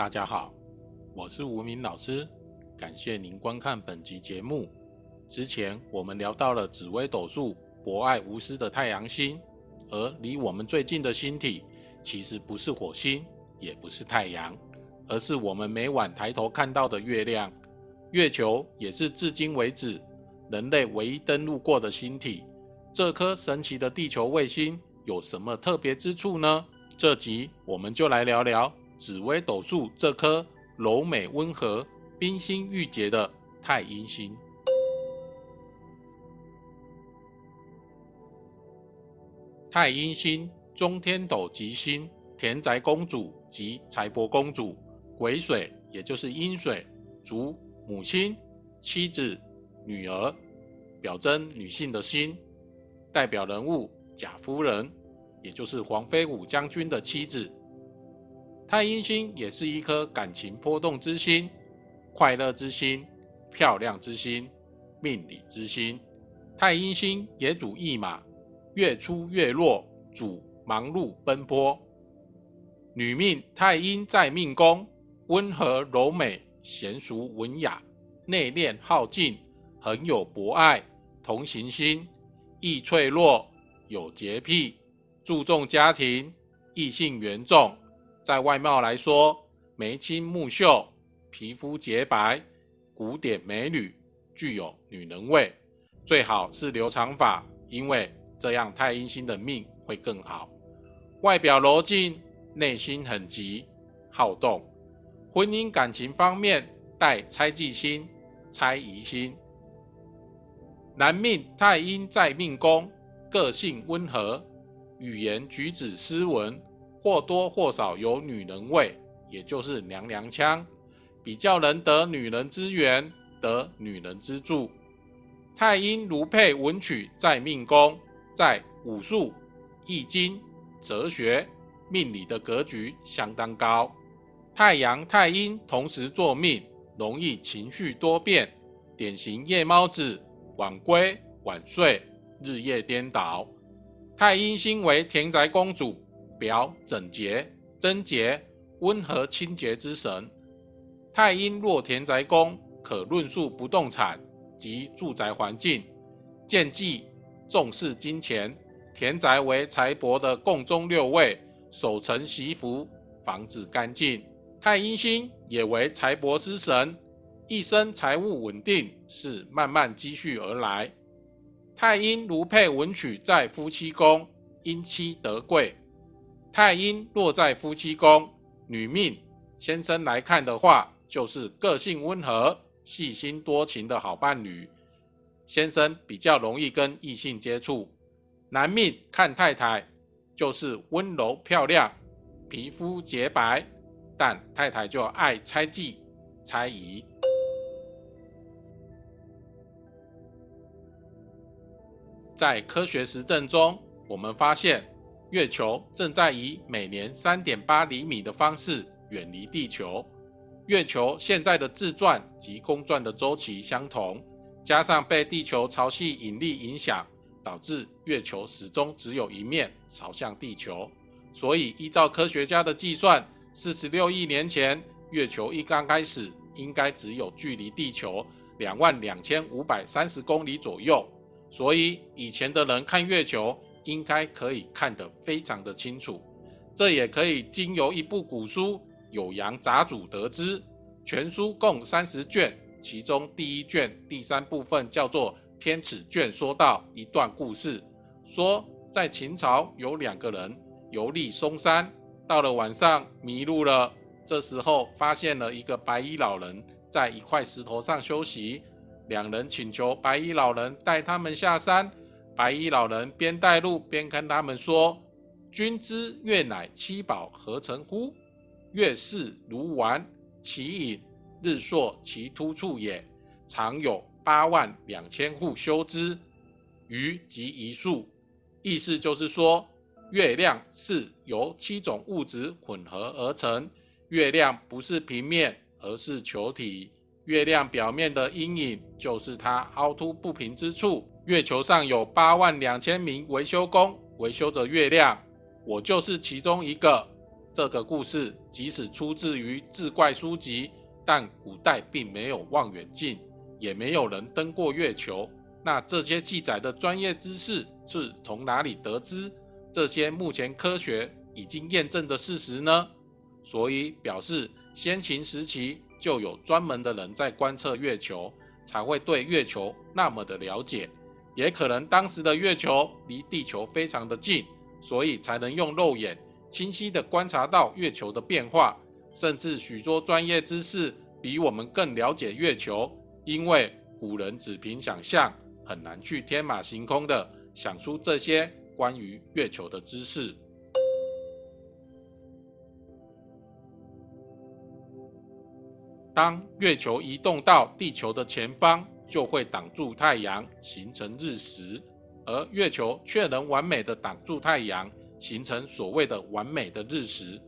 大家好，我是吴明老师，感谢您观看本集节目。之前我们聊到了紫微斗数博爱无私的太阳星，而离我们最近的星体其实不是火星，也不是太阳，而是我们每晚抬头看到的月亮。月球也是至今为止人类唯一登陆过的星体。这颗神奇的地球卫星有什么特别之处呢？这集我们就来聊聊紫微斗数这颗柔美温和、冰心玉洁的太阴星。太阴星中天斗吉星，田宅公主及财帛公主，癸水也就是阴水，主母亲、妻子、女儿，表征女性的心。代表人物贾夫人，也就是黄飞虎将军的妻子。太阴星也是一颗感情波动之星、快乐之星、漂亮之星、命理之星。太阴星也主驿马，月出月落，主忙碌奔波。女命太阴在命宫，温和柔美，娴熟文雅，内敛好静，很有博爱，同情心。易脆弱，有洁癖，注重家庭，异性缘重。在外貌来说，眉清目秀，皮肤洁白，古典美女，具有女人味。最好是留长发，因为这样太阴星的命会更好。外表柔静，内心很急，好动。婚姻感情方面带猜忌心、猜疑心。男命太阴在命宫，个性温和，语言举止斯文，或多或少有女人味，也就是娘娘腔，比较能得女人之缘，得女人之助。太阴如配文曲在命宫，在武术、易经、哲学、命理的格局相当高。太阳太阴同时作命，容易情绪多变，典型夜猫子。晚归晚睡，日夜颠倒。太阴星为田宅公主，表整洁、贞洁、温和、清洁之神。太阴若田宅宫，可论述不动产及住宅环境。见忌重视金钱，田宅为财帛的共中六位，守成媳福，房子干净。太阴星也为财帛之神。一生财务稳定，是慢慢积蓄而来。太阴如配文曲在夫妻宫，因妻得贵。太阴落在夫妻宫，女命先生来看的话，就是个性温和、细心多情的好伴侣。先生比较容易跟异性接触。男命看太太，就是温柔漂亮、皮肤洁白，但太太就爱猜忌、猜疑。在科学实证中，我们发现月球正在以每年三点八厘米的方式远离地球。月球现在的自转及公转的周期相同，加上被地球潮汐引力影响，导致月球始终只有一面朝向地球。所以，依照科学家的计算，四十六亿年前，月球一刚开始应该只有距离地球两万两千五百三十公里左右。所以以前的人看月球，应该可以看得非常的清楚。这也可以经由一部古书《酉阳杂俎》得知。全书共三十卷，其中第一卷第三部分叫做《天尺卷》，说到一段故事，说在秦朝有两个人游历嵩山，到了晚上迷路了，这时候发现了一个白衣老人在一块石头上休息。两人请求白衣老人带他们下山。白衣老人边带路边跟他们说：“君知月乃七宝合成乎？月是如丸，其影；日朔其突处也。常有八万两千户修之，余即一数。”意思就是说，月亮是由七种物质混合而成。月亮不是平面，而是球体。月亮表面的阴影就是它凹凸不平之处。月球上有八万两千名维修工维修着月亮，我就是其中一个。这个故事即使出自于志怪书籍，但古代并没有望远镜，也没有人登过月球。那这些记载的专业知识是从哪里得知这些目前科学已经验证的事实呢？所以表示先秦时期就有专门的人在观测月球，才会对月球那么的了解。也可能当时的月球离地球非常的近，所以才能用肉眼清晰的观察到月球的变化。甚至许多专业知识比我们更了解月球，因为古人只凭想象。很难去天马行空的想出这些关于月球的知识。当月球移动到地球的前方，就会挡住太阳，形成日食；而月球却能完美的挡住太阳，形成所谓的完美的日食。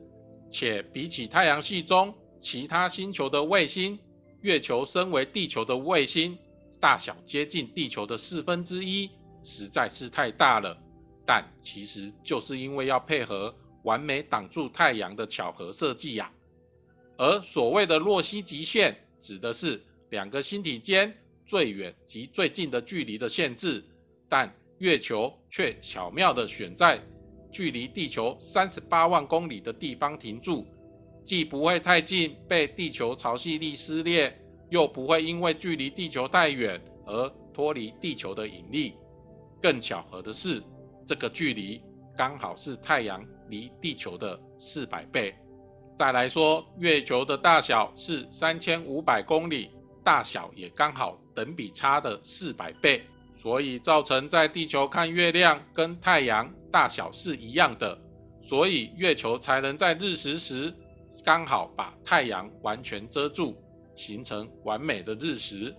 且比起太阳系中其他星球的卫星，月球身为地球的卫星。大小接近地球的四分之一，实在是太大了。但其实就是因为要配合完美挡住太阳的巧合设计呀。而所谓的洛希极限，指的是两个星体间最远及最近的距离的限制。但月球却巧妙地选在距离地球三十八万公里的地方停住，既不会太近被地球潮汐力撕裂。又不会因为距离地球太远而脱离地球的引力。更巧合的是，这个距离刚好是太阳离地球的四百倍。再来说，月球的大小是三千五百公里，大小也刚好等比差的四百倍，所以造成在地球看月亮跟太阳大小是一样的，所以月球才能在日食时刚好把太阳完全遮住。形成完美的日食，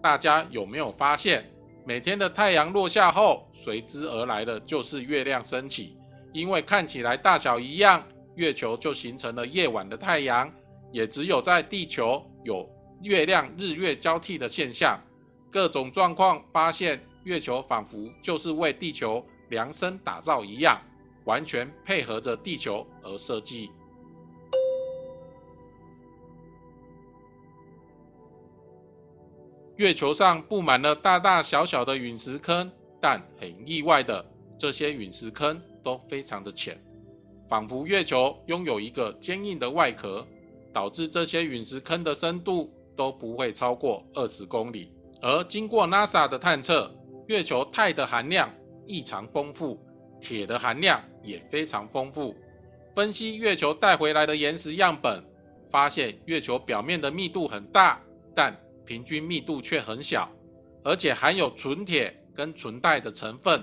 大家有没有发现，每天的太阳落下后，随之而来的就是月亮升起。因为看起来大小一样，月球就形成了夜晚的太阳。也只有在地球有月亮日月交替的现象，各种状况发现月球仿佛就是为地球量身打造一样，完全配合着地球而设计。月球上布满了大大小小的陨石坑，但很意外的，这些陨石坑都非常的浅，仿佛月球拥有一个坚硬的外壳，导致这些陨石坑的深度都不会超过二十公里。而经过 NASA 的探测，月球钛的含量异常丰富，铁的含量也非常丰富。分析月球带回来的岩石样本，发现月球表面的密度很大，但平均密度却很小，而且含有纯铁跟纯钛的成分，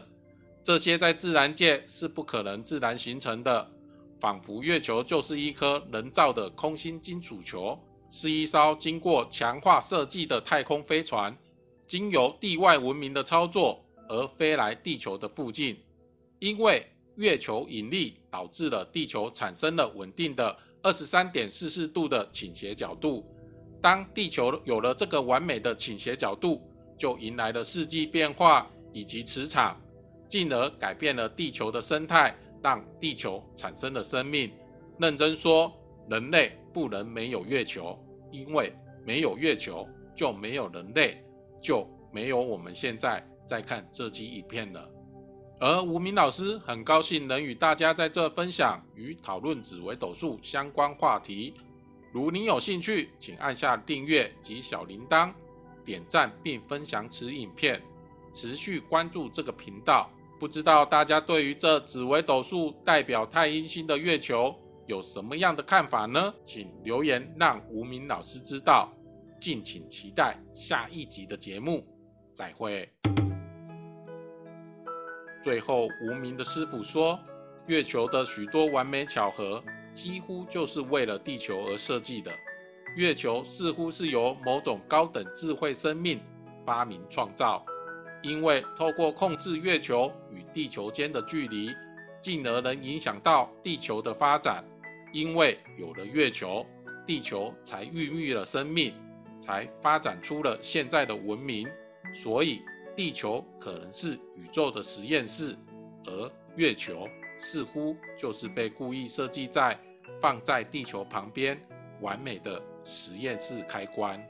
这些在自然界是不可能自然形成的。仿佛月球就是一颗人造的空心金属球，是一艘经过强化设计的太空飞船，经由地外文明的操作而飞来地球的附近。因为月球引力导致了地球产生了稳定的二十三点四四度的倾斜角度。当地球有了这个完美的倾斜角度，就迎来了四季变化以及磁场，进而改变了地球的生态，让地球产生了生命。认真说，人类不能没有月球，因为没有月球就没有人类，就没有我们现在在看这集影片了。而吴明老师很高兴能与大家在这分享与讨论紫微斗数相关话题。如您有兴趣，请按下订阅及小铃铛，点赞并分享此影片，持续关注这个频道。不知道大家对于这紫微斗数代表太阴星的月球有什么样的看法呢？请留言让无名老师知道。敬请期待下一集的节目，再会。最后，无名的师傅说，月球的许多完美巧合。几乎就是为了地球而设计的。月球似乎是由某种高等智慧生命发明创造，因为透过控制月球与地球间的距离，进而能影响到地球的发展。因为有了月球，地球才孕育了生命，才发展出了现在的文明。所以，地球可能是宇宙的实验室，而月球。似乎就是被故意设计在放在地球旁边完美的实验室开关。